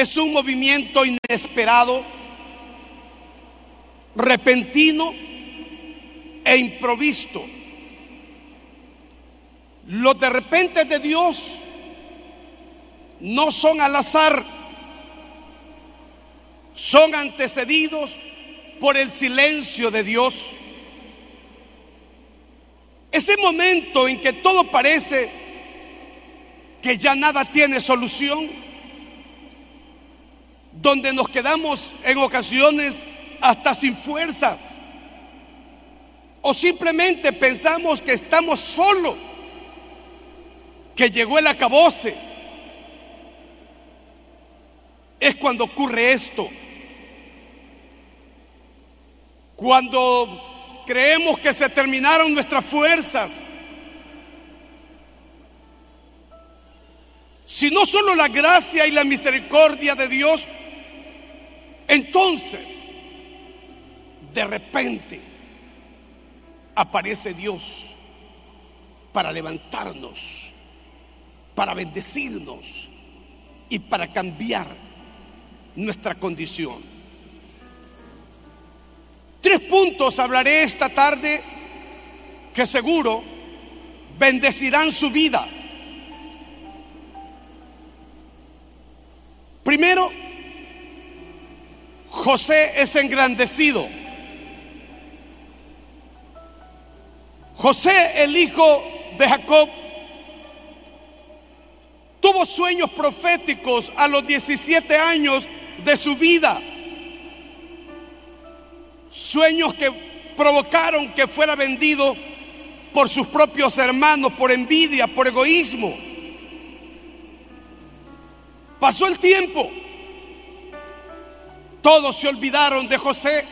es un movimiento inesperado, repentino e improvisto. Los de repente de Dios no son al azar, son antecedidos por el silencio de Dios. Ese momento en que todo parece que ya nada tiene solución, donde nos quedamos en ocasiones hasta sin fuerzas, o simplemente pensamos que estamos solos, que llegó el acabose, es cuando ocurre esto. Cuando creemos que se terminaron nuestras fuerzas, si no solo la gracia y la misericordia de Dios, entonces, de repente, aparece Dios para levantarnos, para bendecirnos y para cambiar nuestra condición. Tres puntos hablaré esta tarde que seguro bendecirán su vida. Primero, José es engrandecido. José, el hijo de Jacob, tuvo sueños proféticos a los 17 años de su vida sueños que provocaron que fuera vendido por sus propios hermanos, por envidia, por egoísmo. Pasó el tiempo, todos se olvidaron de José,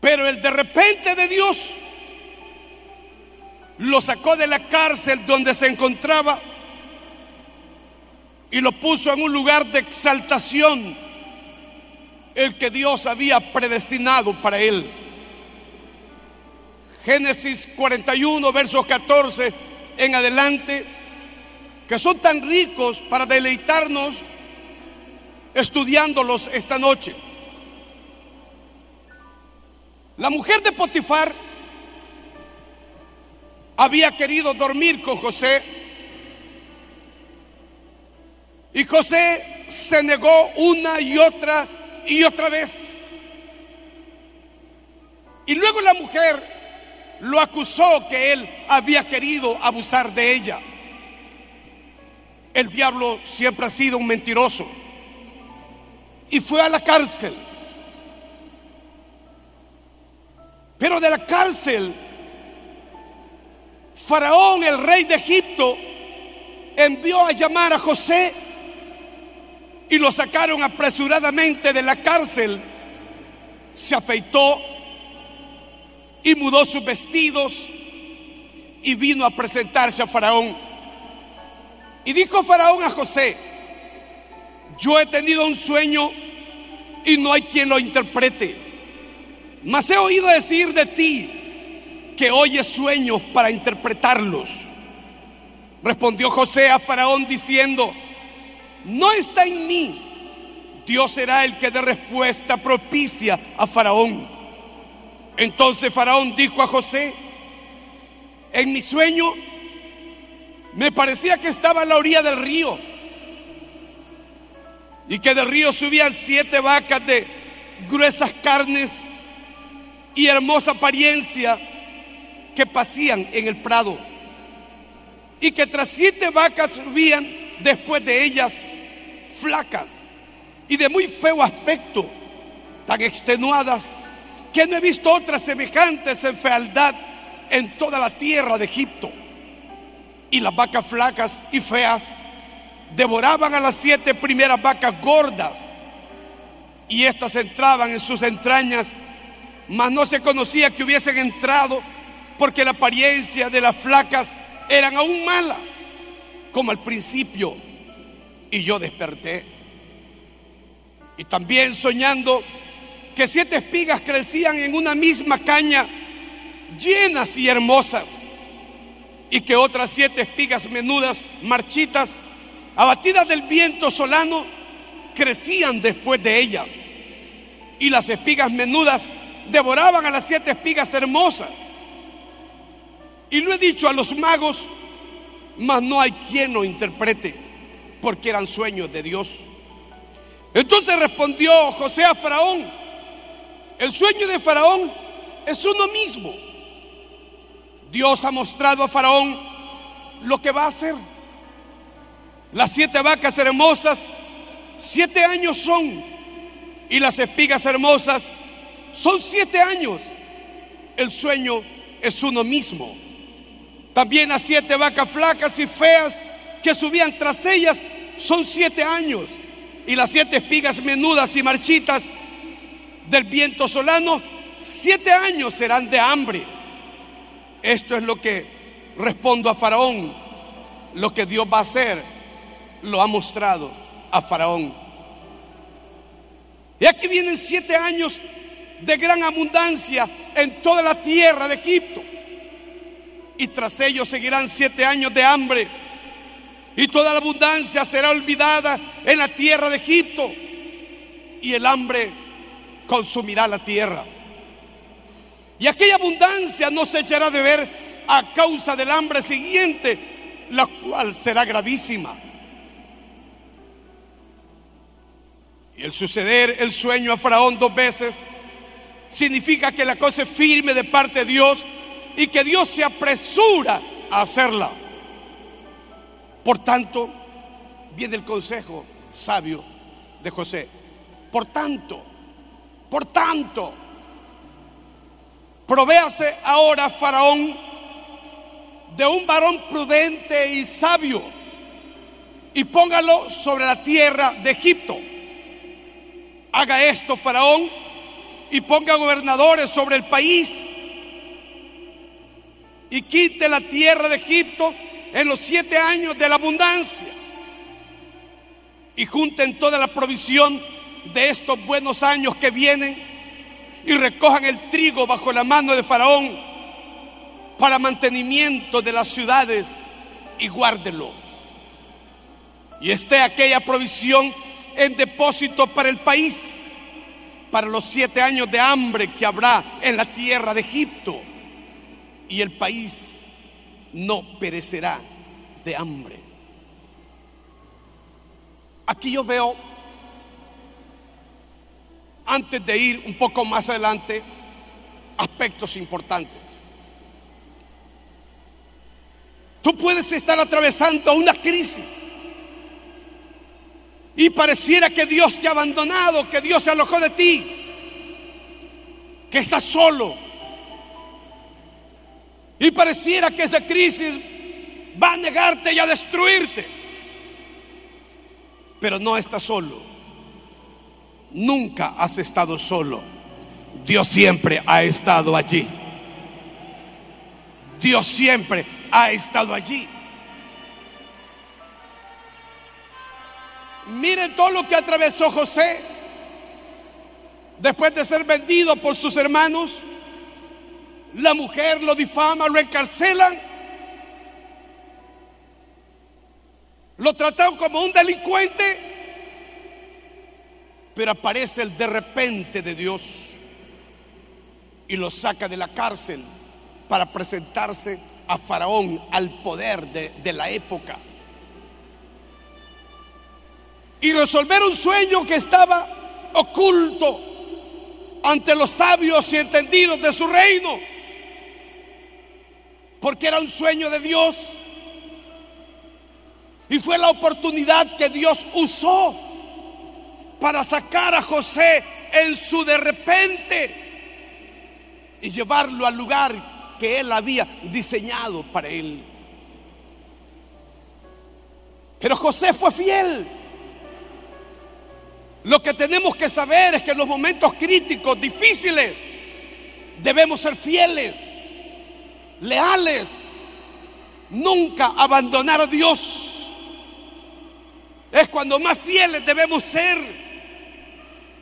pero el de repente de Dios lo sacó de la cárcel donde se encontraba y lo puso en un lugar de exaltación el que Dios había predestinado para él. Génesis 41, versos 14 en adelante, que son tan ricos para deleitarnos estudiándolos esta noche. La mujer de Potifar había querido dormir con José y José se negó una y otra y otra vez. Y luego la mujer lo acusó que él había querido abusar de ella. El diablo siempre ha sido un mentiroso. Y fue a la cárcel. Pero de la cárcel, Faraón, el rey de Egipto, envió a llamar a José y lo sacaron apresuradamente de la cárcel. Se afeitó y mudó sus vestidos y vino a presentarse a Faraón. Y dijo Faraón a José, yo he tenido un sueño y no hay quien lo interprete. Mas he oído decir de ti que oyes sueños para interpretarlos. Respondió José a Faraón diciendo, no está en mí. Dios será el que dé respuesta propicia a Faraón. Entonces Faraón dijo a José, en mi sueño me parecía que estaba a la orilla del río y que del río subían siete vacas de gruesas carnes y hermosa apariencia que pasían en el prado y que tras siete vacas subían después de ellas flacas y de muy feo aspecto, tan extenuadas, que no he visto otras semejantes en fealdad en toda la tierra de Egipto. Y las vacas flacas y feas devoraban a las siete primeras vacas gordas, y éstas entraban en sus entrañas, mas no se conocía que hubiesen entrado, porque la apariencia de las flacas eran aún mala, como al principio y yo desperté. Y también soñando que siete espigas crecían en una misma caña, llenas y hermosas, y que otras siete espigas menudas, marchitas, abatidas del viento solano, crecían después de ellas. Y las espigas menudas devoraban a las siete espigas hermosas. Y lo he dicho a los magos, mas no hay quien lo interprete, porque eran sueños de Dios. Entonces respondió José a Faraón, el sueño de Faraón es uno mismo. Dios ha mostrado a Faraón lo que va a hacer. Las siete vacas hermosas, siete años son, y las espigas hermosas son siete años. El sueño es uno mismo. También las siete vacas flacas y feas que subían tras ellas son siete años. Y las siete espigas menudas y marchitas del viento solano, siete años serán de hambre. Esto es lo que respondo a Faraón. Lo que Dios va a hacer, lo ha mostrado a Faraón. Y aquí vienen siete años de gran abundancia en toda la tierra de Egipto. Y tras ellos seguirán siete años de hambre. Y toda la abundancia será olvidada en la tierra de Egipto. Y el hambre consumirá la tierra. Y aquella abundancia no se echará de ver a causa del hambre siguiente, la cual será gravísima. Y el suceder el sueño a Faraón dos veces significa que la cosa es firme de parte de Dios y que Dios se apresura a hacerla. Por tanto, viene el consejo sabio de José. Por tanto, por tanto, provéase ahora Faraón de un varón prudente y sabio y póngalo sobre la tierra de Egipto. Haga esto Faraón y ponga gobernadores sobre el país y quite la tierra de Egipto en los siete años de la abundancia y junten toda la provisión de estos buenos años que vienen y recojan el trigo bajo la mano de Faraón para mantenimiento de las ciudades y guárdelo. Y esté aquella provisión en depósito para el país, para los siete años de hambre que habrá en la tierra de Egipto. Y el país no perecerá de hambre. Aquí yo veo antes de ir un poco más adelante, aspectos importantes. Tú puedes estar atravesando una crisis y pareciera que Dios te ha abandonado, que Dios se alojó de ti, que estás solo. Y pareciera que esa crisis va a negarte y a destruirte. Pero no estás solo nunca has estado solo. Dios siempre ha estado allí. Dios siempre ha estado allí. Miren todo lo que atravesó José después de ser vendido por sus hermanos. La mujer lo difama, lo encarcelan. Lo trataron como un delincuente. Pero aparece el de repente de Dios y lo saca de la cárcel para presentarse a Faraón, al poder de, de la época. Y resolver un sueño que estaba oculto ante los sabios y entendidos de su reino. Porque era un sueño de Dios. Y fue la oportunidad que Dios usó para sacar a José en su de repente y llevarlo al lugar que él había diseñado para él. Pero José fue fiel. Lo que tenemos que saber es que en los momentos críticos, difíciles, debemos ser fieles, leales, nunca abandonar a Dios. Es cuando más fieles debemos ser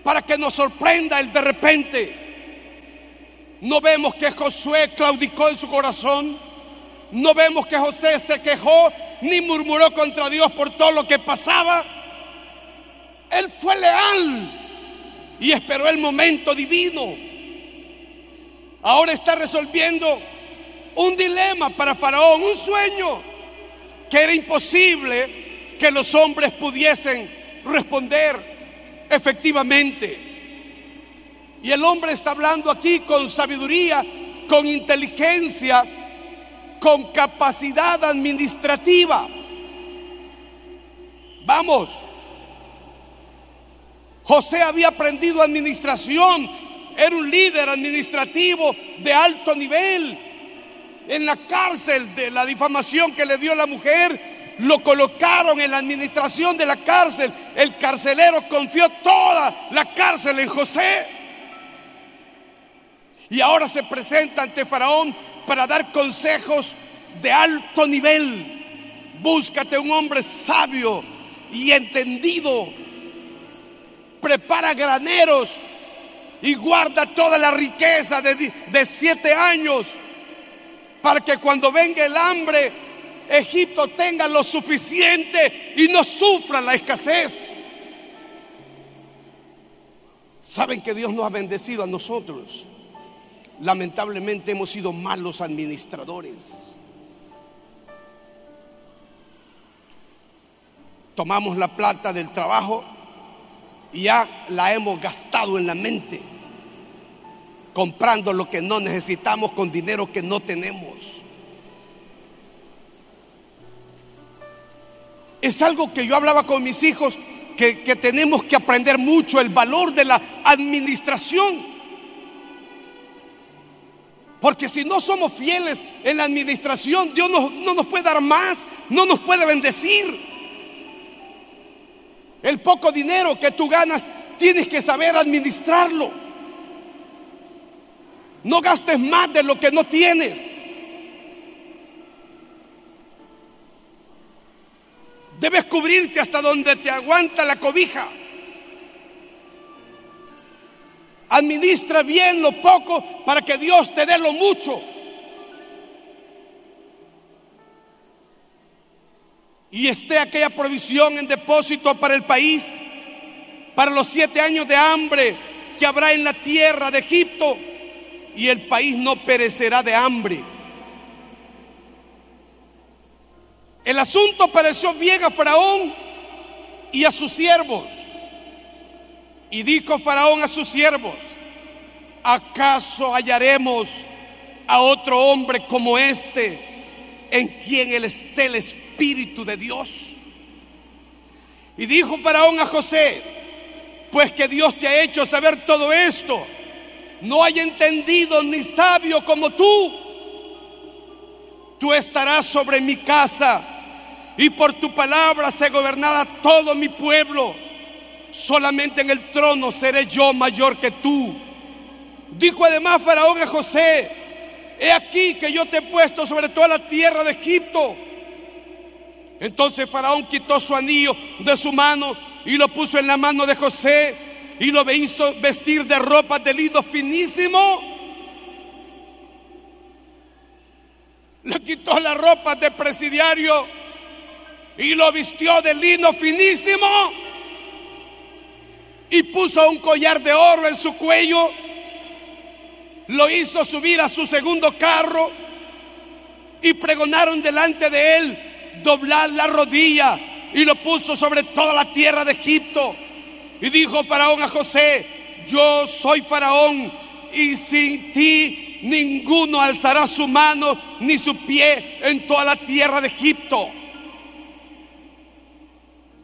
para que nos sorprenda el de repente. No vemos que Josué claudicó en su corazón. No vemos que José se quejó ni murmuró contra Dios por todo lo que pasaba. Él fue leal y esperó el momento divino. Ahora está resolviendo un dilema para Faraón, un sueño que era imposible que los hombres pudiesen responder efectivamente. Y el hombre está hablando aquí con sabiduría, con inteligencia, con capacidad administrativa. Vamos, José había aprendido administración, era un líder administrativo de alto nivel. En la cárcel de la difamación que le dio la mujer, lo colocaron en la administración de la cárcel. El carcelero confió toda la cárcel en José. Y ahora se presenta ante Faraón para dar consejos de alto nivel. Búscate un hombre sabio y entendido prepara graneros y guarda toda la riqueza de, siete años para que cuando venga el hambre, Egipto tenga lo suficiente y no sufra la escasez. Saben que Dios nos ha bendecido a nosotros. Lamentablemente hemos sido malos administradores. Tomamos la plata del trabajo ya la hemos gastado en la mente, comprando lo que no necesitamos con dinero que no tenemos. Es algo que yo hablaba con mis hijos, que, tenemos que aprender mucho el valor de la administración. Porque si no somos fieles en la administración, Dios no, no nos puede dar más, no nos puede bendecir. El poco dinero que tú ganas, tienes que saber administrarlo. No gastes más de lo que no tienes. Debes cubrirte hasta donde te aguanta la cobija. Administra bien lo poco para que Dios te dé lo mucho. Y esté aquella provisión en depósito para el país, para los siete años de hambre que habrá en la tierra de Egipto, y el país no perecerá de hambre. El asunto pareció bien a Faraón y a sus siervos. Y dijo Faraón a sus siervos, ¿acaso hallaremos a otro hombre como este en quien él esté el Espíritu? Espíritu de Dios. Y dijo Faraón a José, pues que Dios te ha hecho saber todo esto, no hay entendido ni sabio como tú. Tú estarás sobre mi casa y por tu palabra se gobernará todo mi pueblo. Solamente en el trono seré yo mayor que tú. Dijo además Faraón a José, he aquí que yo te he puesto sobre toda la tierra de Egipto entonces Faraón quitó su anillo de su mano y lo puso en la mano de José y lo hizo vestir de ropa de lino finísimo. Le quitó la ropa de presidiario y lo vistió de lino finísimo y puso un collar de oro en su cuello. Lo hizo subir a su segundo carro y pregonaron delante de él doblar la rodilla y lo puso sobre toda la tierra de Egipto. Y dijo Faraón a José, yo soy Faraón y sin ti ninguno alzará su mano ni su pie en toda la tierra de Egipto.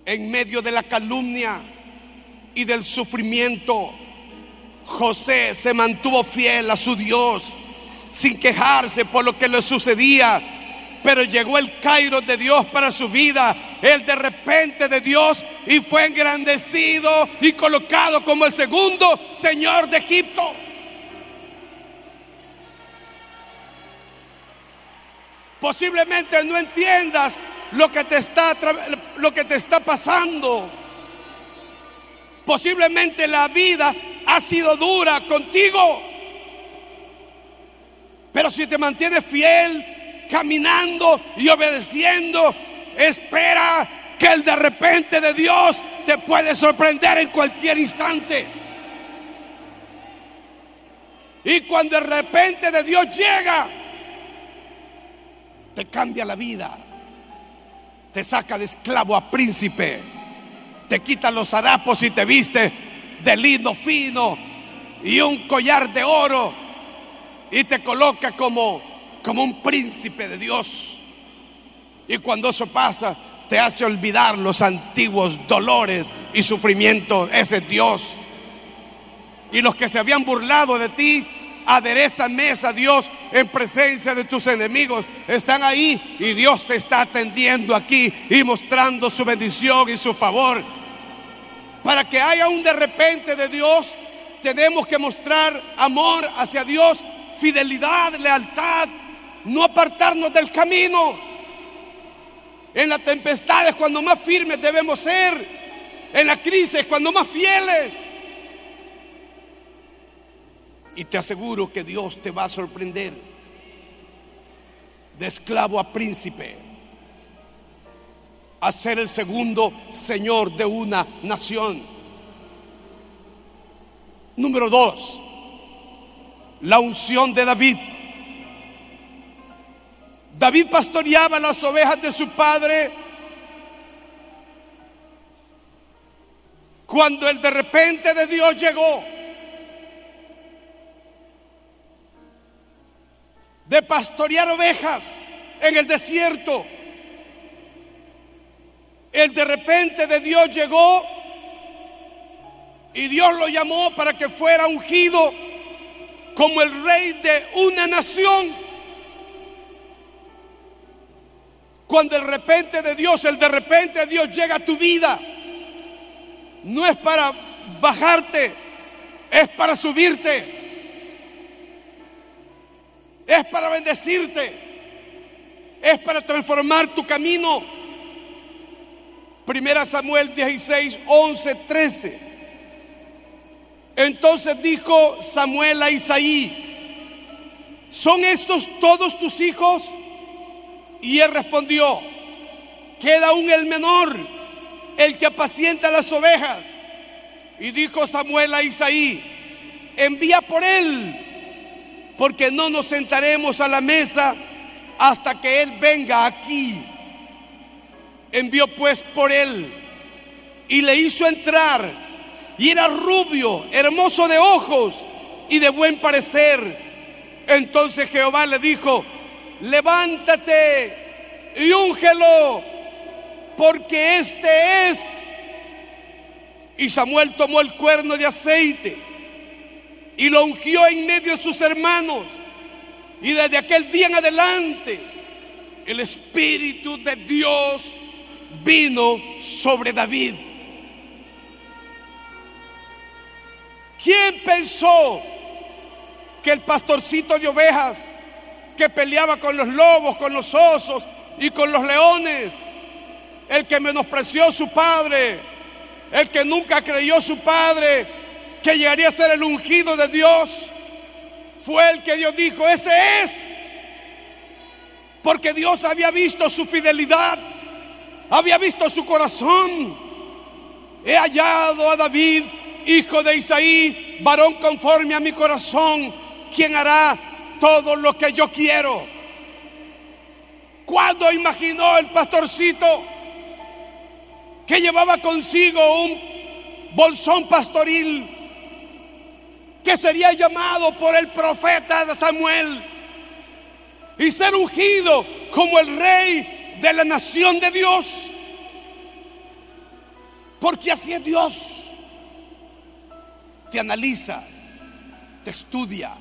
En medio de la calumnia y del sufrimiento, José se mantuvo fiel a su Dios sin quejarse por lo que le sucedía pero llegó el Cairo de Dios para su vida, el de repente de Dios, y fue engrandecido y colocado como el segundo Señor de Egipto. Posiblemente no entiendas lo que te está, lo que te está pasando. Posiblemente la vida ha sido dura contigo. Pero si te mantienes fiel caminando y obedeciendo espera que el de repente de Dios te puede sorprender en cualquier instante. Y cuando de repente de Dios llega, te cambia la vida. Te saca de esclavo a príncipe. Te quita los harapos y te viste de lino fino y un collar de oro. Y te coloca como, como un príncipe de Dios. Y cuando eso pasa, te hace olvidar los antiguos dolores y sufrimientos. Ese es Dios. Y los que se habían burlado de ti, adereza mesa, Dios, en presencia de tus enemigos. Están ahí y Dios te está atendiendo aquí y mostrando su bendición y su favor. Para que haya un de repente de Dios, tenemos que mostrar amor hacia Dios, fidelidad, lealtad, no apartarnos del camino. En las tempestades, cuando más firmes debemos ser. En la crisis, cuando más fieles. Y te aseguro que Dios te va a sorprender. De esclavo a príncipe. A ser el segundo Señor de una nación. Número dos. La unción de David. David pastoreaba las ovejas de su padre cuando el de repente de Dios llegó. De pastorear ovejas en el desierto. El de repente de Dios llegó y Dios lo llamó para que fuera ungido como el rey de una nación. Cuando el repente de Dios, el de repente de Dios llega a tu vida, no es para bajarte, es para subirte, es para bendecirte, es para transformar tu camino. Primera Samuel 16, 11, 13. Entonces dijo Samuel a Isaí, ¿son estos todos tus hijos? Y él respondió, queda aún el menor, el que apacienta las ovejas. Y dijo Samuel a Isaí, envía por él, porque no nos sentaremos a la mesa hasta que él venga aquí. Envió pues por él y le hizo entrar. Y era rubio, hermoso de ojos y de buen parecer. Entonces Jehová le dijo, levántate y úngelo, porque este es. Y Samuel tomó el cuerno de aceite y lo ungió en medio de sus hermanos. Y desde aquel día en adelante, el Espíritu de Dios vino sobre David. ¿Quién pensó que el pastorcito de ovejas que peleaba con los lobos, con los osos y con los leones, el que menospreció su padre, el que nunca creyó su padre, que llegaría a ser el ungido de Dios, fue el que Dios dijo, ese es. Porque Dios había visto su fidelidad, había visto su corazón. He hallado a David, hijo de Isaí, varón conforme a mi corazón, quien hará todo lo que yo quiero. Cuando imaginó el pastorcito que llevaba consigo un bolsón pastoril que sería llamado por el profeta de Samuel y ser ungido como el rey de la nación de Dios? Porque así es Dios. Te analiza, te estudia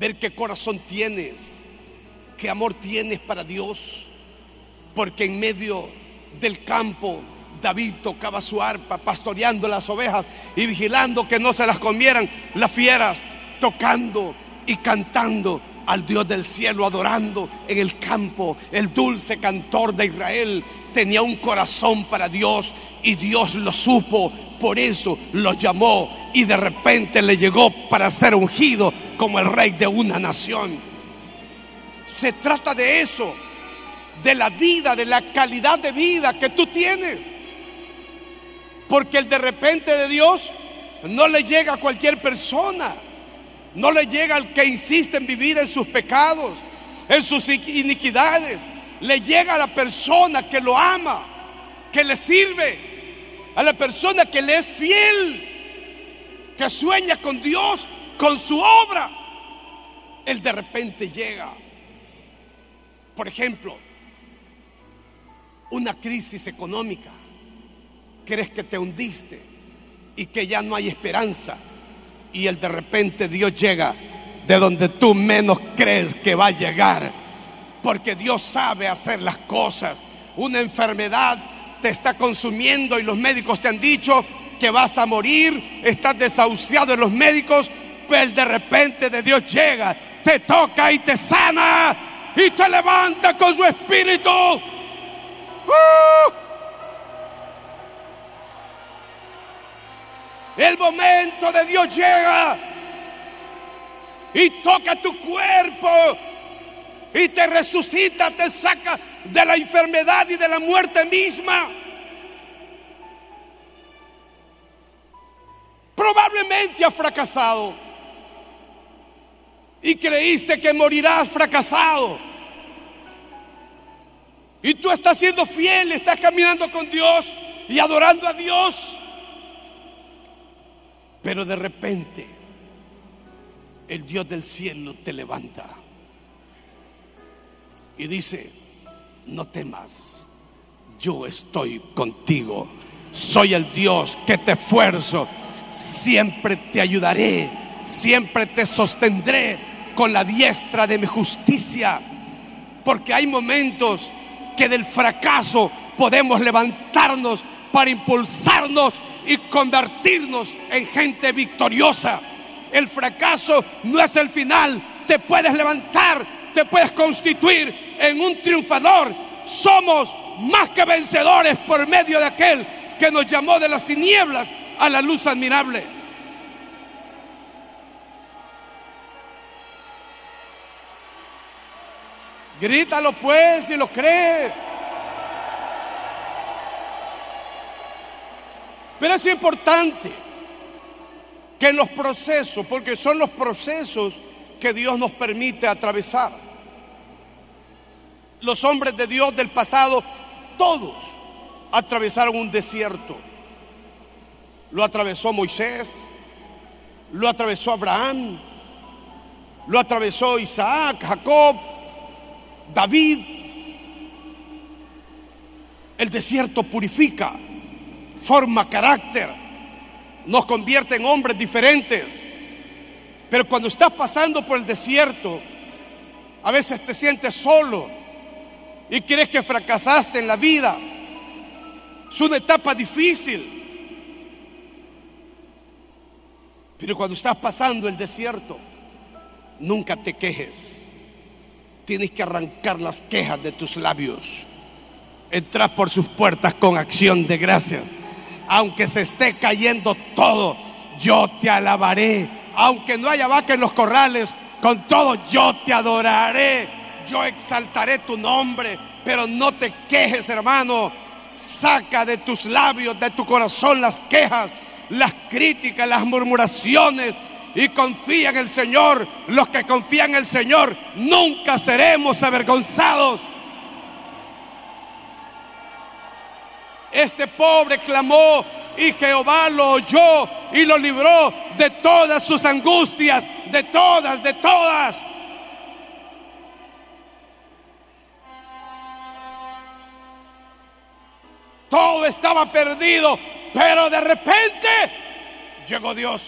ver qué corazón tienes, qué amor tienes para Dios. Porque en medio del campo David tocaba su arpa, pastoreando las ovejas y vigilando que no se las comieran las fieras, tocando y cantando al Dios del cielo, adorando en el campo. El dulce cantor de Israel tenía un corazón para Dios y Dios lo supo, por eso lo llamó y de repente le llegó para ser ungido como el rey de una nación. Se trata de eso, de la vida, de la calidad de vida que tú tienes. Porque el de repente de Dios no le llega a cualquier persona. No le llega al que insiste en vivir en sus pecados, en sus iniquidades. Le llega a la persona que lo ama, que le sirve, a la persona que le es fiel, que sueña con Dios, con su obra. Él de repente llega. Por ejemplo, una crisis económica. Crees que te hundiste y que ya no hay esperanza. Y el de repente Dios llega de donde tú menos crees que va a llegar. Porque Dios sabe hacer las cosas. Una enfermedad te está consumiendo y los médicos te han dicho que vas a morir. Estás desahuciado en los médicos. Pero de repente de Dios llega, te toca y te sana y te levanta con su espíritu. ¡Uh! El momento de Dios llega y toca tu cuerpo y te resucita, te saca de la enfermedad y de la muerte misma. Probablemente has fracasado y creíste que morirás fracasado. Y tú estás siendo fiel, estás caminando con Dios y adorando a Dios. Pero de repente el Dios del cielo te levanta y dice, no temas, yo estoy contigo. Soy el Dios que te esfuerzo, siempre te ayudaré, siempre te sostendré con la diestra de mi justicia. Porque hay momentos que del fracaso podemos levantarnos para impulsarnos y convertirnos en gente victoriosa. El fracaso no es el final. Te puedes levantar, te puedes constituir en un triunfador. Somos más que vencedores por medio de aquel que nos llamó de las tinieblas a la luz admirable. Grítalo pues si lo crees. Pero es importante que en los procesos, porque son los procesos que Dios nos permite atravesar. Los hombres de Dios del pasado, todos atravesaron un desierto. Lo atravesó Moisés, lo atravesó Abraham, lo atravesó Isaac, Jacob, David. El desierto purifica forma carácter, nos convierte en hombres diferentes. Pero cuando estás pasando por el desierto, a veces te sientes solo y crees que fracasaste en la vida. Es una etapa difícil. Pero cuando estás pasando el desierto, nunca te quejes. Tienes que arrancar las quejas de tus labios. Entras por sus puertas con acción de gracias aunque se esté cayendo todo, yo te alabaré. Aunque no haya vaca en los corrales, con todo yo te adoraré. Yo exaltaré tu nombre, pero no te quejes, hermano. Saca de tus labios, de tu corazón las quejas, las críticas, las murmuraciones y confía en el Señor. Los que confían en el Señor nunca seremos avergonzados. Este pobre clamó y Jehová lo oyó y lo libró de todas sus angustias, de todas, de todas. Todo estaba perdido, pero de repente llegó Dios.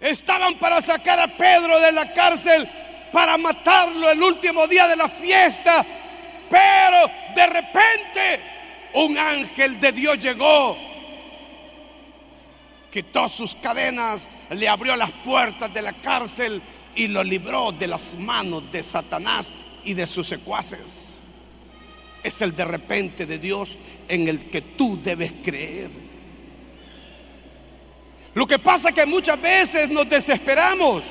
Estaban para sacar a Pedro de la cárcel, para matarlo el último día de la fiesta pero de repente un ángel de Dios llegó, quitó sus cadenas, le abrió las puertas de la cárcel y lo libró de las manos de Satanás y de sus secuaces. Es el de repente de Dios en el que tú debes creer. Lo que pasa es que muchas veces nos desesperamos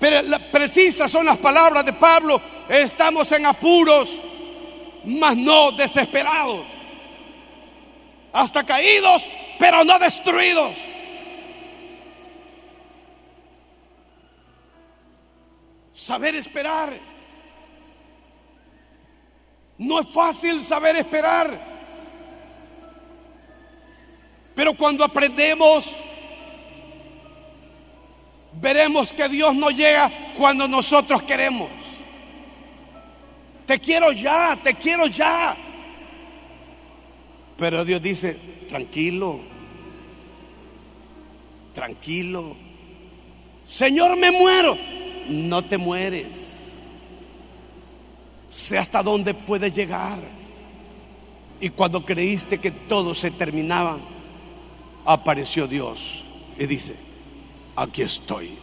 Pero precisas son las palabras de Pablo. Estamos en apuros, mas no desesperados. Hasta caídos, pero no destruidos. Saber esperar. No es fácil saber esperar. Pero cuando aprendemos, veremos que Dios no llega cuando nosotros queremos. Te quiero ya, te quiero ya. Pero Dios dice, tranquilo, tranquilo. Señor, me muero no te mueres. Sé hasta dónde puedes llegar. Y cuando creíste que todo se terminaba, apareció Dios y dice, aquí estoy.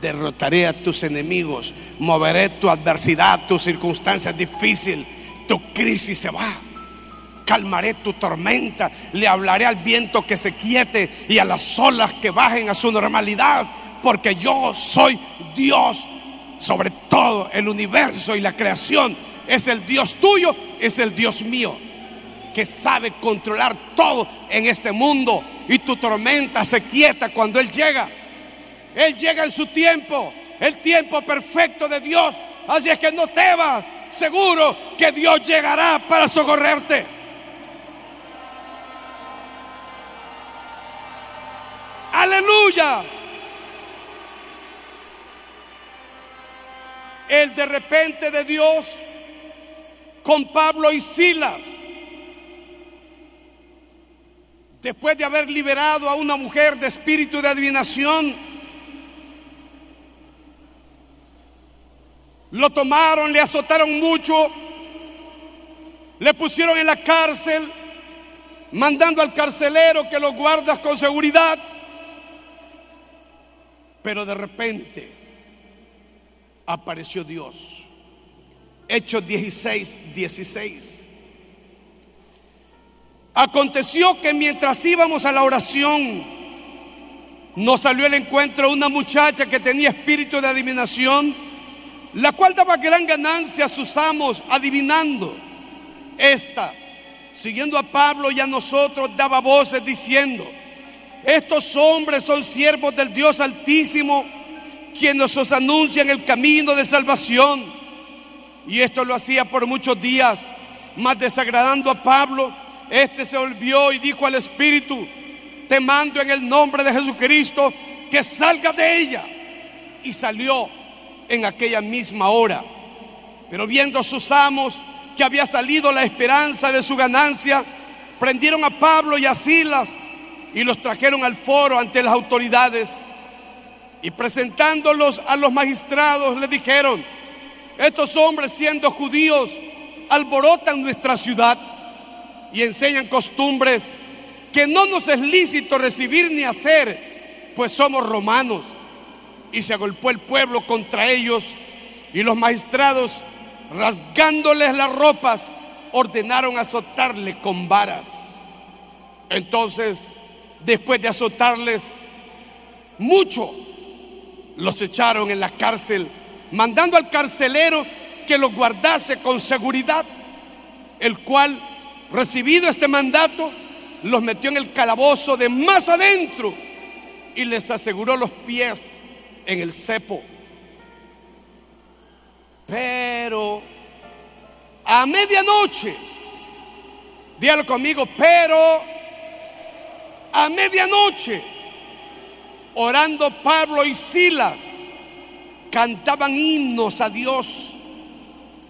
Derrotaré a tus enemigos, moveré tu adversidad, tu circunstancia difícil, tu crisis se va. Calmaré tu tormenta, le hablaré al viento que se quiete y a las olas que bajen a su normalidad porque yo soy Dios sobre todo el universo y la creación. Es el Dios tuyo, es el Dios mío, que sabe controlar todo en este mundo. Y tu tormenta se quieta cuando Él llega. Él llega en su tiempo, el tiempo perfecto de Dios. Así es que no temas, seguro que Dios llegará para socorrerte. Aleluya. el de repente de Dios con Pablo y Silas. Después de haber liberado a una mujer de espíritu de adivinación, lo tomaron, le azotaron mucho, le pusieron en la cárcel, mandando al carcelero que lo guardas con seguridad. Pero de repente apareció Dios. Hechos 16, 16. Aconteció que mientras íbamos a la oración, nos salió el encuentro una muchacha que tenía espíritu de adivinación, la cual daba gran ganancia a sus amos adivinando. Esta, siguiendo a Pablo y a nosotros, daba voces diciendo, estos hombres son siervos del Dios Altísimo quienes os anuncian el camino de salvación. Y esto lo hacía por muchos días, más desagradando a Pablo. Este se volvió y dijo al Espíritu, te mando en el nombre de Jesucristo que salga de ella. Y salió en aquella misma hora. Pero viendo sus amos que había salido la esperanza de su ganancia, prendieron a Pablo y a Silas y los trajeron al foro ante las autoridades y presentándolos a los magistrados le dijeron, estos hombres siendo judíos alborotan nuestra ciudad y enseñan costumbres que no nos es lícito recibir ni hacer, pues somos romanos. Y se agolpó el pueblo contra ellos y los magistrados, rasgándoles las ropas, ordenaron azotarle con varas. Entonces, después de azotarles mucho, los echaron en la cárcel, mandando al carcelero que los guardase con seguridad, el cual, recibido este mandato, los metió en el calabozo de más adentro y les aseguró los pies en el cepo. Pero a medianoche, dígalo conmigo, pero a medianoche, orando Pablo y Silas, cantaban himnos a Dios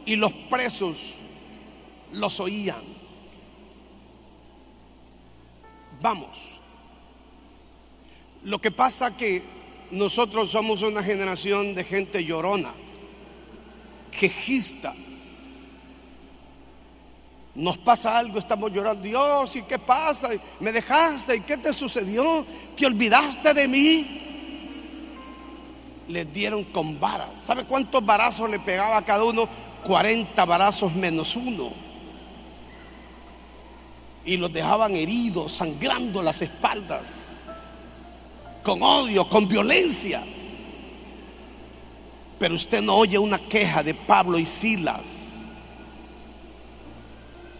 y los presos los oían. Vamos. Lo que pasa que nosotros somos una generación de gente llorona, quejista, nos pasa algo, estamos llorando, Dios, ¿y qué pasa? ¿Me dejaste? ¿Y qué te sucedió? ¿Te olvidaste de mí? Les dieron con varas. ¿Sabe cuántos varazos le pegaba a cada uno? 40 varazos menos uno. Y los dejaban heridos, sangrando las espaldas, con odio, con violencia. Pero usted no oye una queja de Pablo y Silas.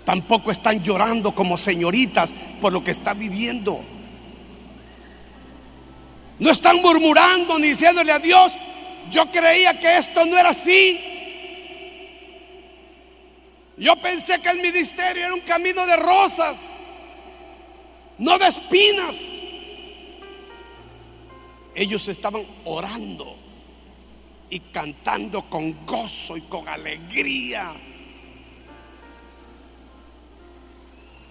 Tampoco están llorando como señoritas por lo que está viviendo. No están murmurando ni diciéndole a Dios, yo creía que esto no era así. Yo pensé que el ministerio era un camino de rosas, no de espinas. Ellos estaban orando y cantando con gozo y con alegría.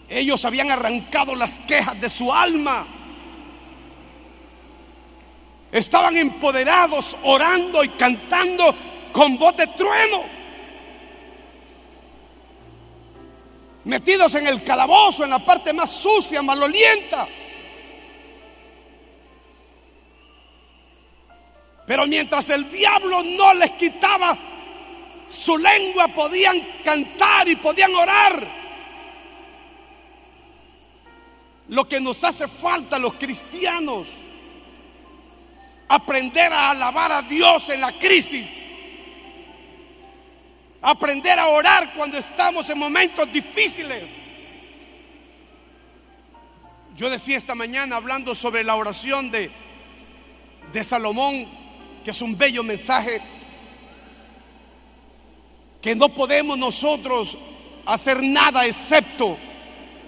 Ellos habían arrancado las quejas de su alma. Estaban empoderados, orando y cantando con voz de trueno. Metidos en el calabozo, en la parte más sucia, malolienta. Pero mientras el diablo no les quitaba su lengua, podían cantar y podían orar. Lo que nos hace falta a los cristianos aprender a alabar a Dios en la crisis, aprender a orar cuando estamos en momentos difíciles. Yo decía esta mañana hablando sobre la oración de, de Salomón, que es un bello mensaje, que no podemos nosotros hacer nada excepto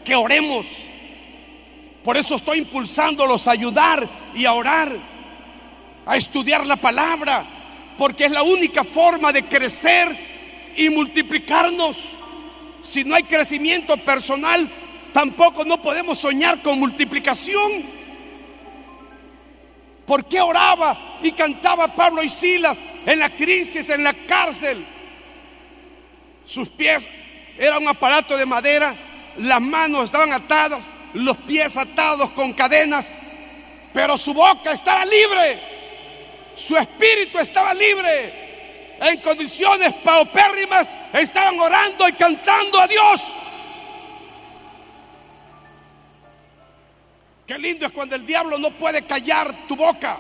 que oremos. Por eso estoy impulsándolos a ayudar y a orar a estudiar la palabra, porque es la única forma de crecer y multiplicarnos. Si no hay crecimiento personal, tampoco no podemos soñar con multiplicación. ¿Por qué oraba y cantaba Pablo y Silas en la crisis, en la cárcel? Sus pies eran un aparato de madera, las manos estaban atadas, los pies atados con cadenas, pero su boca estaba libre. Su espíritu estaba libre. En condiciones paupérrimas estaban orando y cantando a Dios. Qué lindo es cuando el diablo no puede callar tu boca.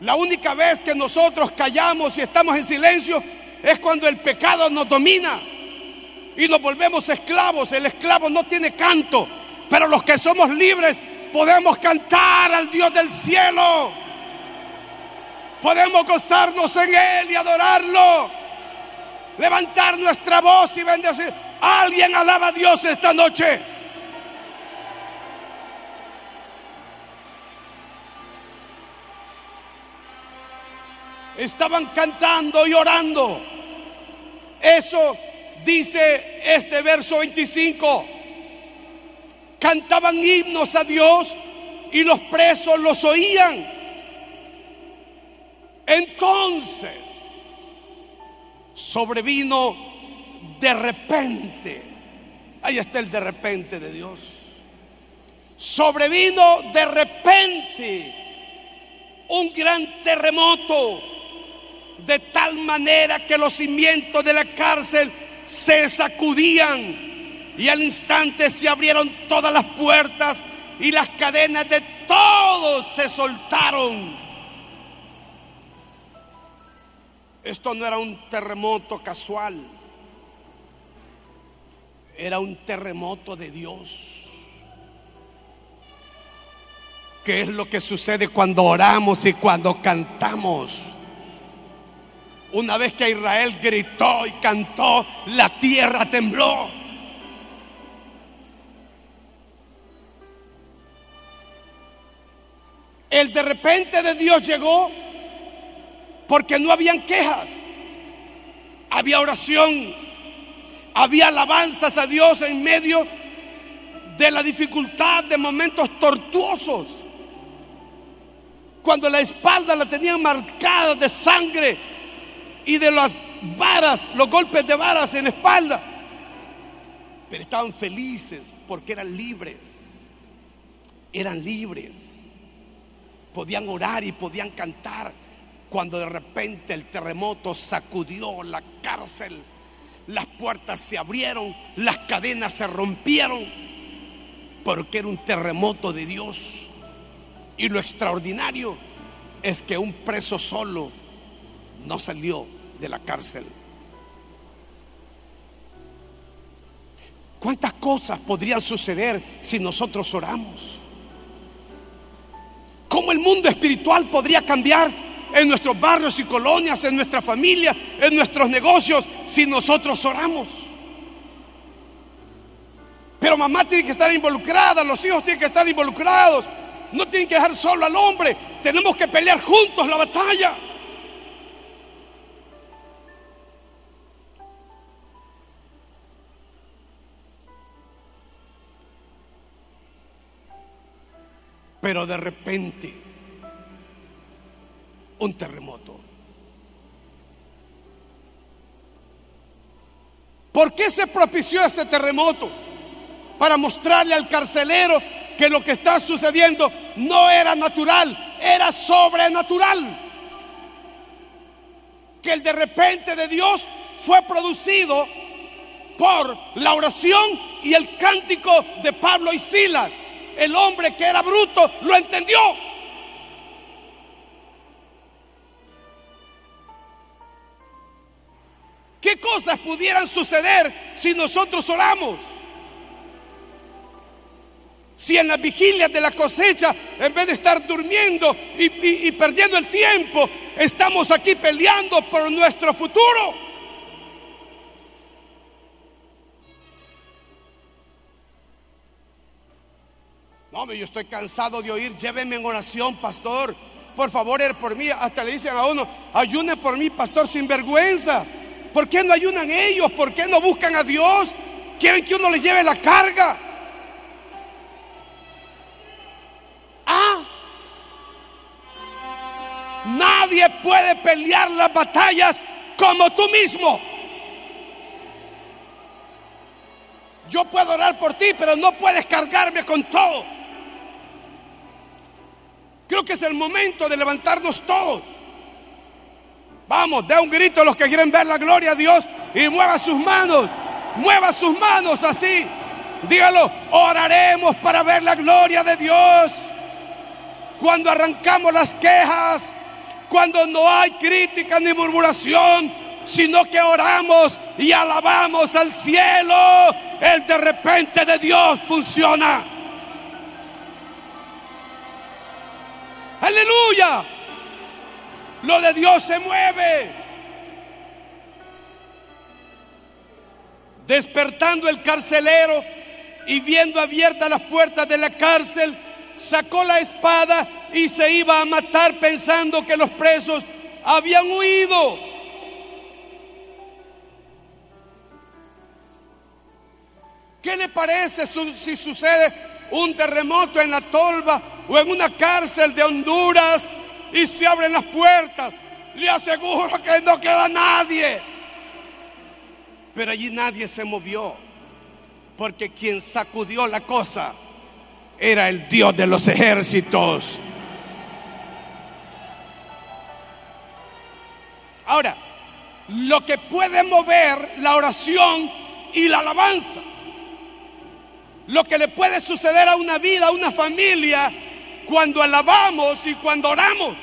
La única vez que nosotros callamos y estamos en silencio es cuando el pecado nos domina y nos volvemos esclavos. El esclavo no tiene canto, pero los que somos libres podemos cantar al Dios del cielo podemos gozarnos en Él y adorarlo. Levantar nuestra voz y bendecir. Alguien alaba a Dios esta noche. Estaban cantando y orando. Eso dice este verso 25. Cantaban himnos a Dios y los presos los oían. Entonces sobrevino de repente, ahí está el de repente de Dios, sobrevino de repente un gran terremoto, de tal manera que los cimientos de la cárcel se sacudían y al instante se abrieron todas las puertas y las cadenas de todos se soltaron. Esto no era un terremoto casual, era un terremoto de Dios. ¿Qué es lo que sucede cuando oramos y cuando cantamos? Una vez que Israel gritó y cantó, la tierra tembló. El de repente de Dios llegó porque no habían quejas, había oración, había alabanzas a Dios en medio de la dificultad, de momentos tortuosos. Cuando la espalda la tenían marcada de sangre y de las varas, los golpes de varas en la espalda. Pero estaban felices porque eran libres. Eran libres. Podían orar y podían cantar cuando de repente el terremoto sacudió la cárcel, las puertas se abrieron, las cadenas se rompieron, porque era un terremoto de Dios. Y lo extraordinario es que un preso solo no salió de la cárcel. ¿Cuántas cosas podrían suceder si nosotros oramos? ¿Cómo el mundo espiritual podría cambiar en nuestros barrios y colonias, en nuestra familia, en nuestros negocios, si nosotros oramos? Pero mamá tiene que estar involucrada, los hijos tienen que estar involucrados, no tienen que dejar solo al hombre, tenemos que pelear juntos la batalla. Pero de repente, un terremoto. ¿Por qué se propició ese terremoto? Para mostrarle al carcelero que lo que está sucediendo no era natural, era sobrenatural. Que el de repente de Dios fue producido por la oración y el cántico de Pablo y Silas el hombre que era bruto lo entendió. Cosas pudieran suceder si nosotros oramos? Si en las vigilias de la cosecha, en vez de estar durmiendo y, y perdiendo el tiempo, estamos aquí peleando por nuestro futuro. No, yo estoy cansado de oír, lléveme en oración, pastor. Por favor, er por mí. Hasta le dicen a uno, ayune por mí, pastor, sin vergüenza. ¿Por qué no ayunan ellos? ¿Por qué no buscan a Dios? Quieren que uno les lleve la carga. Ah, nadie puede pelear las batallas como tú mismo. Yo puedo orar por ti, pero no puedes cargarme con todo. Creo que es el momento de levantarnos todos. Vamos, dé un grito a los que quieren ver la gloria a Dios y mueva sus manos. Mueva sus manos así. Dígalo, oraremos para ver la gloria de Dios. Cuando arrancamos las quejas, cuando no hay crítica ni murmuración, sino que oramos y alabamos al cielo, el de repente de Dios funciona. Aleluya. Lo de Dios se mueve. Despertando el carcelero y viendo abiertas las puertas de la cárcel, sacó la espada y se iba a matar pensando que los presos habían huido. ¿Qué le parece si sucede un terremoto en la tolva o en una cárcel de Honduras y se abren las puertas, le aseguro que no queda nadie. Pero allí nadie se movió, porque quien sacudió la cosa era el Dios de los ejércitos. Ahora, lo que puede mover la oración y la alabanza lo que le puede suceder a una vida, a una familia, cuando alabamos y cuando oramos.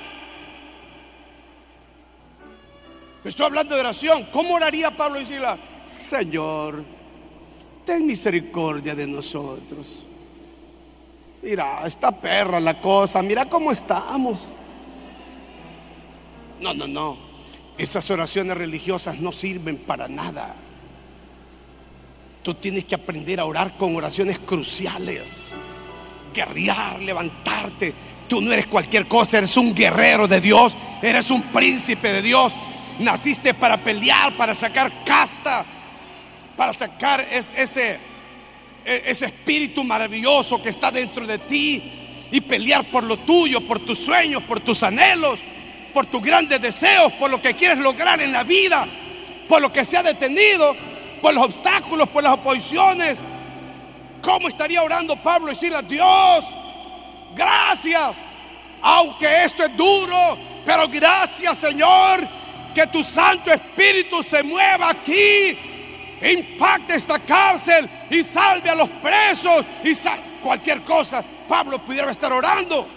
Estoy hablando de oración. ¿Cómo oraría Pablo y Sila? Señor, ten misericordia de nosotros. Mira, está perra la cosa, mira cómo estamos. No, no, no. Esas oraciones religiosas no sirven para nada. Tú tienes que aprender a orar con oraciones cruciales. Guerrear, levantarte. Tú no eres cualquier cosa, eres un guerrero de Dios, eres un príncipe de Dios. Naciste para pelear, para sacar casta, para sacar ese, e, ese espíritu maravilloso que está dentro de ti y pelear por lo tuyo, por tus sueños, por tus anhelos, por tus grandes deseos, por lo que quieres lograr en la vida, por lo que se ha detenido por los obstáculos, por las oposiciones. ¿Cómo estaría orando Pablo y a Dios, gracias, aunque esto es duro, pero gracias Señor, que tu Santo Espíritu se mueva aquí, impacte esta cárcel y salve a los presos y cualquier cosa. Pablo pudiera estar orando.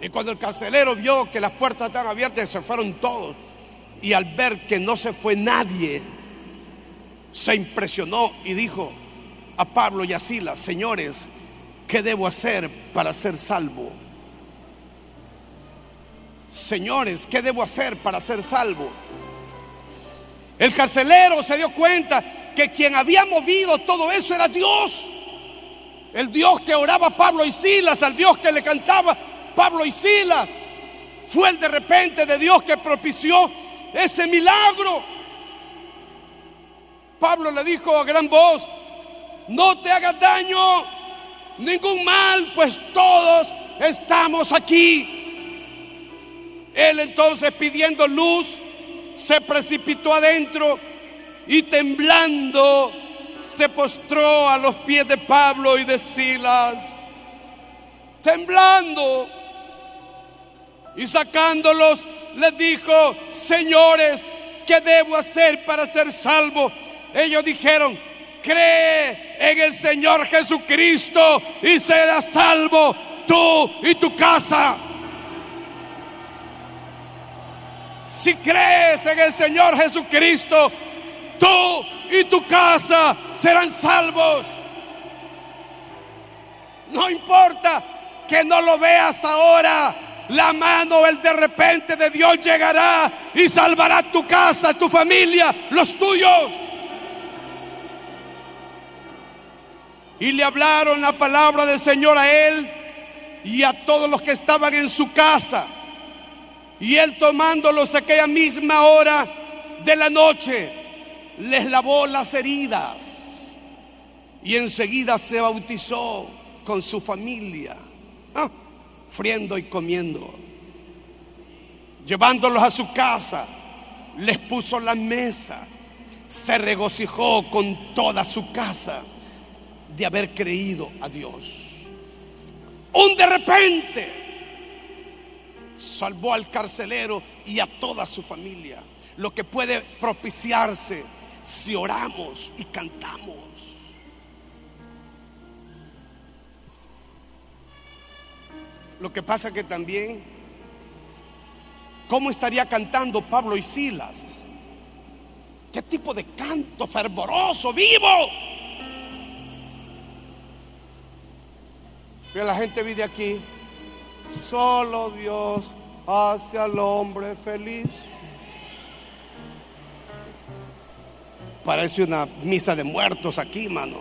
Y cuando el carcelero vio que las puertas estaban abiertas, se fueron todos. Y al ver que no se fue nadie, se impresionó y dijo a Pablo y a Silas, señores, ¿qué debo hacer para ser salvo? Señores, ¿qué debo hacer para ser salvo? El carcelero se dio cuenta que quien había movido todo eso era Dios. El Dios que oraba a Pablo y Silas, al Dios que le cantaba Pablo y Silas. Fue el de repente de Dios que propició ese milagro. Pablo le dijo a gran voz, no te hagas daño, ningún mal, pues todos estamos aquí. Él entonces pidiendo luz, se precipitó adentro y temblando se postró a los pies de Pablo y de Silas. Temblando y sacándolos, les dijo, señores, ¿qué debo hacer para ser salvo? Ellos dijeron, cree en el Señor Jesucristo y serás salvo tú y tu casa. Si crees en el Señor Jesucristo, tú y tu casa serán salvos. No importa que no lo veas ahora, la mano, el de repente de Dios llegará y salvará tu casa, tu familia, los tuyos. Y le hablaron la palabra del Señor a él y a todos los que estaban en su casa. Y él tomándolos aquella misma hora de la noche, les lavó las heridas. Y enseguida se bautizó con su familia, ah, friendo y comiendo. Llevándolos a su casa, les puso la mesa. Se regocijó con toda su casa de haber creído a Dios. Un de repente salvó al carcelero y a toda su familia. Lo que puede propiciarse si oramos y cantamos. Lo que pasa que también, ¿cómo estaría cantando Pablo y Silas? ¿Qué tipo de canto fervoroso, vivo? Que la gente vive aquí. Solo Dios hace al hombre feliz. Parece una misa de muertos aquí, mano.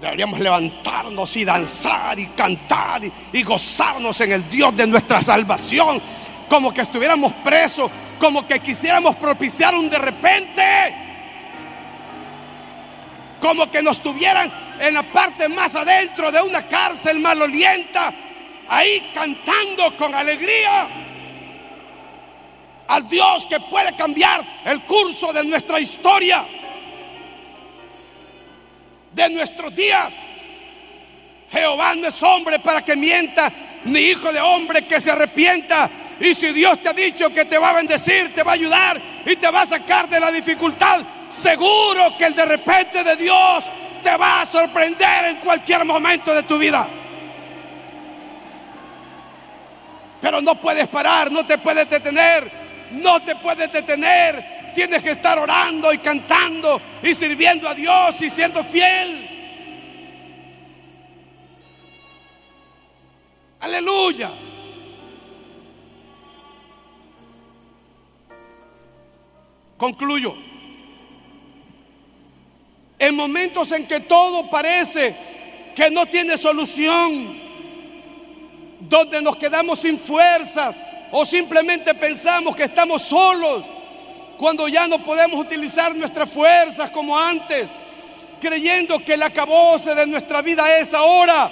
Deberíamos levantarnos y danzar y cantar y, y, gozarnos en el Dios de nuestra salvación. Como que estuviéramos presos, como que quisiéramos propiciar un de repente. Como que nos tuvieran en la parte más adentro de una cárcel malolienta, ahí cantando con alegría al Dios que puede cambiar el curso de nuestra historia, de nuestros días. Jehová no es hombre para que mienta, ni hijo de hombre que se arrepienta. Y si Dios te ha dicho que te va a bendecir, te va a ayudar y te va a sacar de la dificultad, seguro que el de repente de Dios te va a sorprender en cualquier momento de tu vida. Pero no puedes parar, no te puedes detener, no te puedes detener. Tienes que estar orando y cantando y sirviendo a Dios y siendo fiel. Aleluya. Concluyo. En momentos en que todo parece que no tiene solución, donde nos quedamos sin fuerzas o simplemente pensamos que estamos solos, cuando ya no podemos utilizar nuestras fuerzas como antes, creyendo que el acabose de nuestra vida es ahora,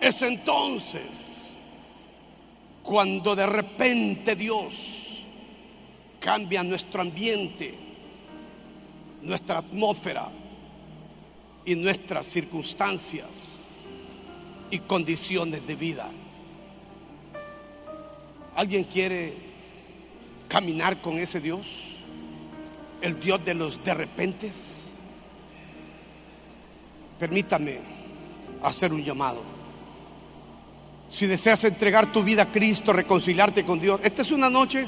es entonces cuando de repente Dios cambia nuestro ambiente, nuestra atmósfera y nuestras circunstancias y condiciones de vida. ¿Alguien quiere caminar con ese Dios? El Dios de los de repentes. Permítame hacer un llamado. Si deseas entregar tu vida a Cristo, reconciliarte con Dios, esta es una noche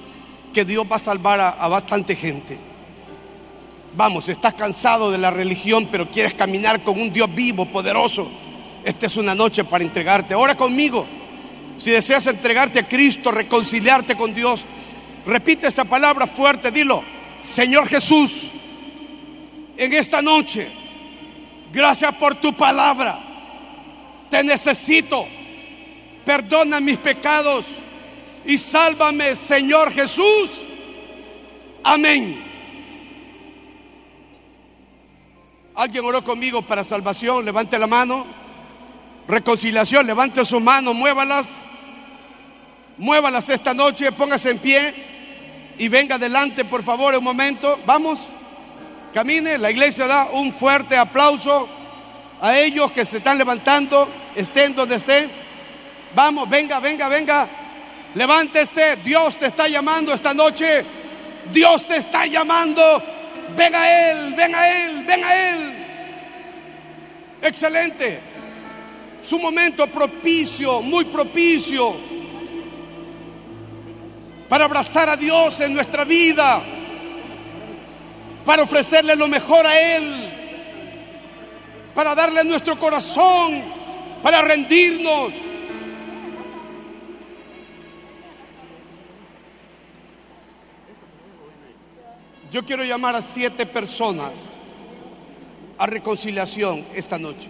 que Dios va a salvar a, a bastante gente. Vamos, estás cansado de la religión, pero quieres caminar con un Dios vivo, poderoso. Esta es una noche para entregarte. Ora conmigo. Si deseas entregarte a Cristo, reconciliarte con Dios, repite esa palabra fuerte, dilo. Señor Jesús, en esta noche, gracias por tu palabra. Te necesito. Perdona mis pecados y sálvame, Señor Jesús. Amén. ¿Alguien oró conmigo para salvación? Levante la mano. Reconciliación, levante sus manos, muévalas. Muévalas esta noche, póngase en pie y venga adelante, por favor, un momento. Vamos, camine. La iglesia da un fuerte aplauso a ellos que se están levantando, estén donde estén. Vamos, venga, venga, venga. Levántese, Dios te está llamando esta noche. Dios te está llamando. Ven a Él, ven a Él, ven a Él. Excelente. Su momento propicio, muy propicio, para abrazar a Dios en nuestra vida, para ofrecerle lo mejor a Él, para darle nuestro corazón, para rendirnos. Yo quiero llamar a siete personas a reconciliación esta noche.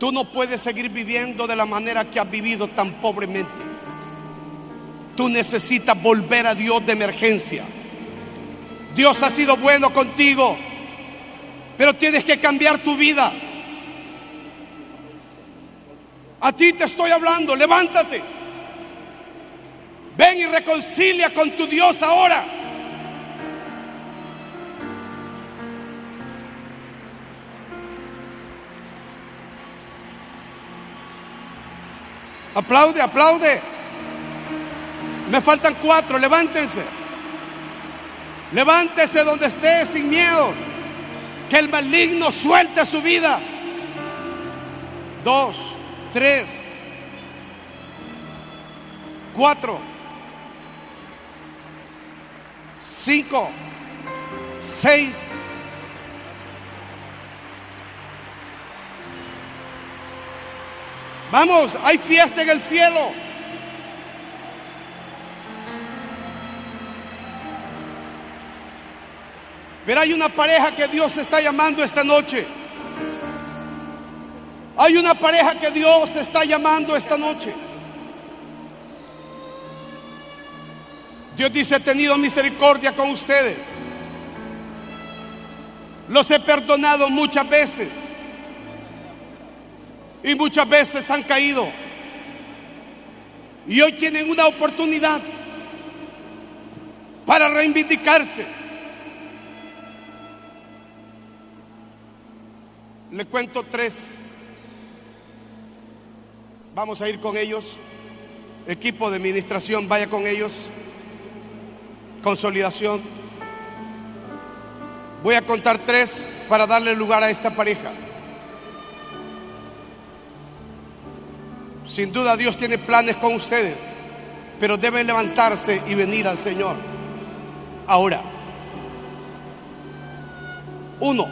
Tú no puedes seguir viviendo de la manera que has vivido tan pobremente. Tú necesitas volver a Dios de emergencia. Dios ha sido bueno contigo, pero tienes que cambiar tu vida. A ti te estoy hablando, levántate. Ven y reconcilia con tu Dios ahora. Aplaude, aplaude. Me faltan cuatro, levántense. Levántese donde esté sin miedo. Que el maligno suelte su vida. Dos, tres, cuatro, cinco, seis. Vamos, hay fiesta en el cielo. Pero hay una pareja que Dios está llamando esta noche. Hay una pareja que Dios está llamando esta noche. Dios dice, he tenido misericordia con ustedes. Los he perdonado muchas veces. Y muchas veces han caído. Y hoy tienen una oportunidad para reivindicarse. Le cuento tres. Vamos a ir con ellos. Equipo de administración, vaya con ellos. Consolidación. Voy a contar tres para darle lugar a esta pareja. Sin duda Dios tiene planes con ustedes, pero deben levantarse y venir al Señor. Ahora, uno,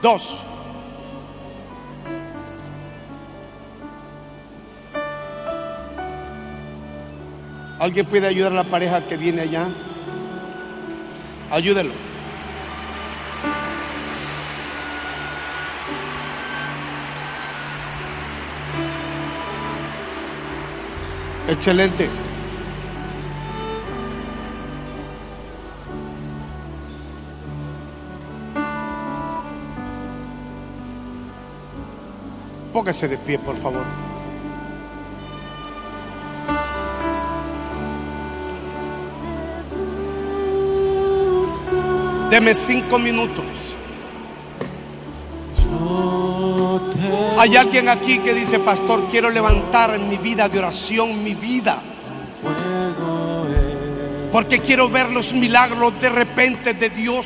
dos, ¿Alguien puede ayudar a la pareja que viene allá? Ayúdelo. Excelente. Póngase de pie, por favor. Deme cinco minutos. Hay alguien aquí que dice, pastor, quiero levantar mi vida de oración, mi vida. Porque quiero ver los milagros de repente de Dios.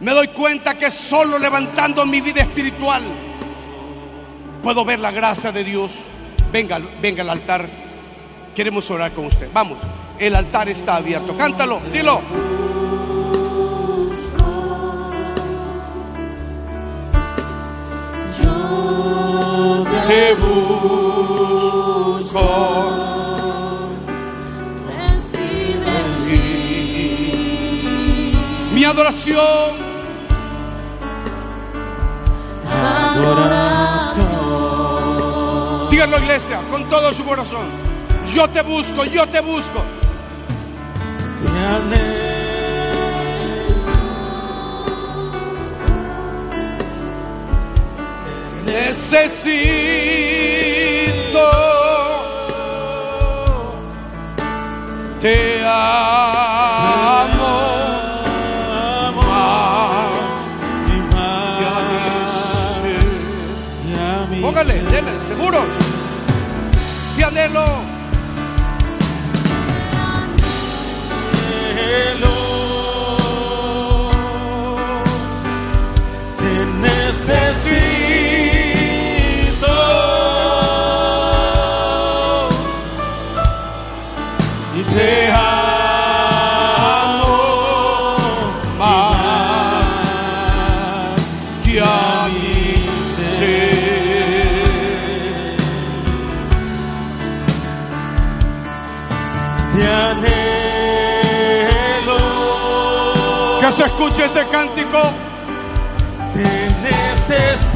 Me doy cuenta que solo levantando mi vida espiritual puedo ver la gracia de Dios. Venga, venga al altar. Queremos orar con usted. Vamos, el altar está abierto. Cántalo, dilo. Te busco. Mi adoración. adoración. Díganlo, iglesia, con todo su corazón. Yo te busco, yo te busco. Te anhelo. Necesito. Escuche ese cántico. Te necesito.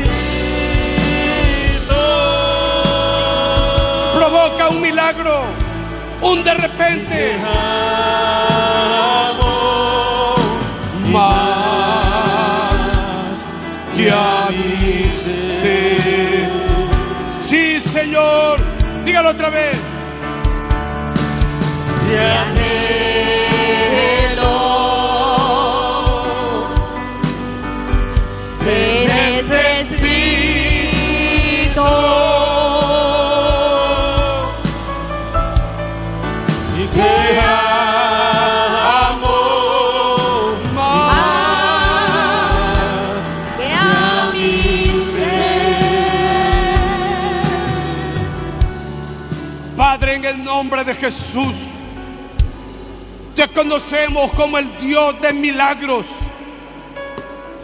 Provoca un milagro. Un de repente. Nombre de Jesús, te conocemos como el Dios de milagros,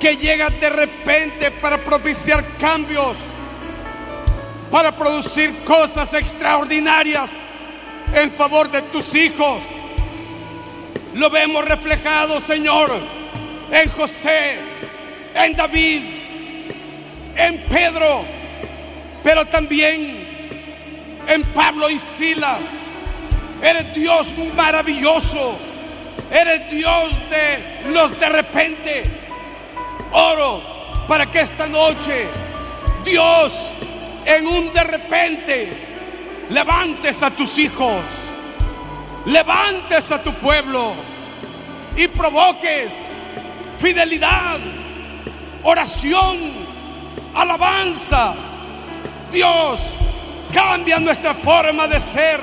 que llega de repente para propiciar cambios, para producir cosas extraordinarias en favor de tus hijos. Lo vemos reflejado, Señor, en José, en David, en Pedro, pero también en Pablo y Silas. Eres Dios maravilloso. Eres Dios de los de repente. Oro para que esta noche Dios en un de repente levantes a tus hijos. Levantes a tu pueblo y provoques fidelidad, oración, alabanza. Dios, cambia nuestra forma de ser,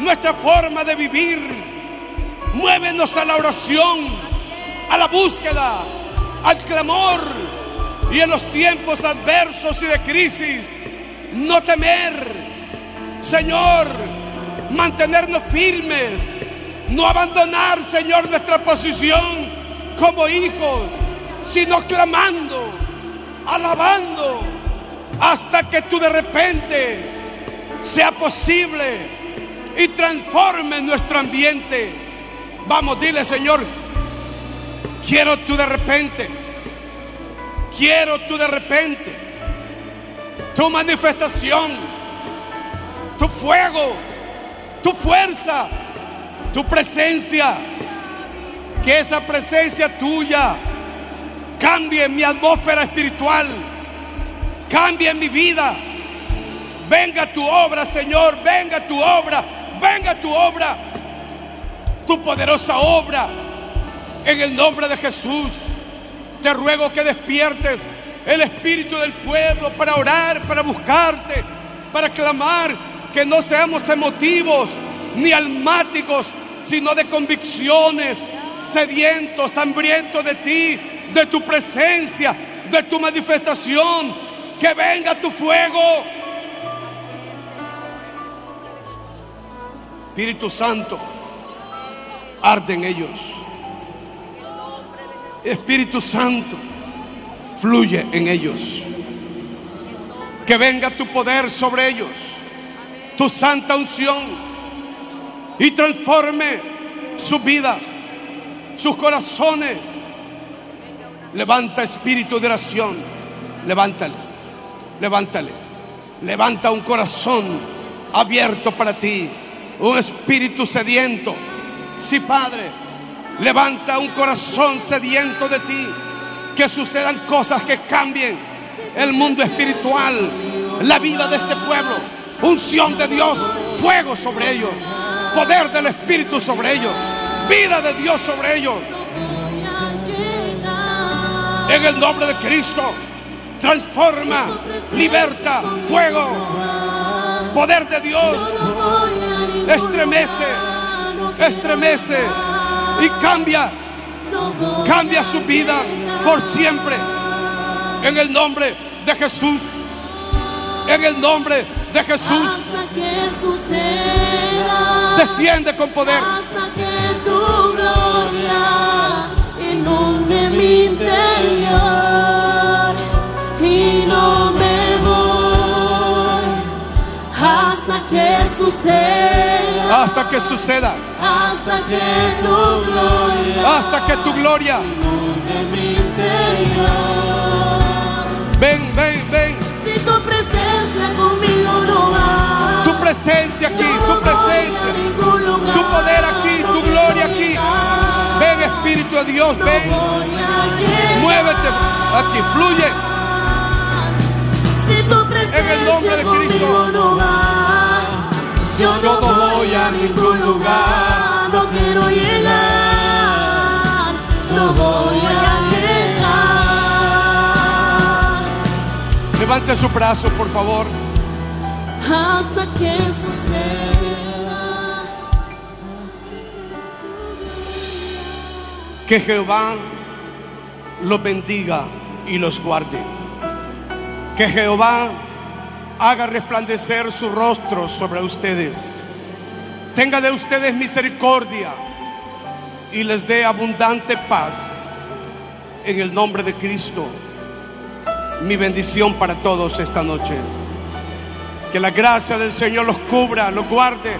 nuestra forma de vivir. Muévenos a la oración, a la búsqueda, al clamor y en los tiempos adversos y de crisis, no temer. Señor, mantenernos firmes, no abandonar, Señor, nuestra posición como hijos, sino clamando, alabando, hasta que tú de repente sea posible y transforme nuestro ambiente. Vamos, dile, Señor, quiero tú de repente, quiero tú de repente, tu manifestación, tu fuego, tu fuerza, tu presencia, que esa presencia tuya cambie mi atmósfera espiritual, cambie mi vida. Venga tu obra, Señor, venga tu obra, venga tu obra, tu poderosa obra, en el nombre de Jesús. Te ruego que despiertes el espíritu del pueblo para orar, para buscarte, para clamar, que no seamos emotivos ni almáticos, sino de convicciones, sedientos, hambrientos de ti, de tu presencia, de tu manifestación. Que venga tu fuego. Espíritu Santo, arde en ellos. Espíritu Santo, fluye en ellos. Que venga tu poder sobre ellos, tu santa unción, y transforme sus vidas, sus corazones. Levanta espíritu de oración, levántale, levántale. Levanta un corazón abierto para ti, un espíritu sediento. Sí, Padre, levanta un corazón sediento de ti. Que sucedan cosas que cambien el mundo espiritual, la vida de este pueblo. Unción de Dios, fuego sobre ellos, poder del Espíritu sobre ellos, vida de Dios sobre ellos. En el nombre de Cristo, transforma, liberta, fuego, poder de Dios, estremece, estremece y cambia, cambia sus vidas por siempre. En el nombre de Jesús, en el nombre de Jesús, desciende con poder. Hasta que tu gloria inunde mi interior que suceda, Hasta que suceda, hasta que tu gloria hasta que tu gloria, mi ven, ven, ven, Si tu presencia conmigo no va, tu presencia aquí, tu presencia, tu poder aquí, tu gloria aquí. Ven Espíritu de Dios, ven, muévete aquí, fluye. Si tu presencia En el nombre de Cristo. Yo no voy a ningún lugar. No quiero llegar, no voy a llegar Levante su brazo, por favor. hasta que suceda. Que Jehová los bendiga y los guarde. Que Jehová haga resplandecer su rostro sobre ustedes. Tenga de ustedes misericordia y les dé abundante paz. En el nombre de Cristo, mi bendición para todos esta noche. Que la gracia del Señor los cubra, los guarde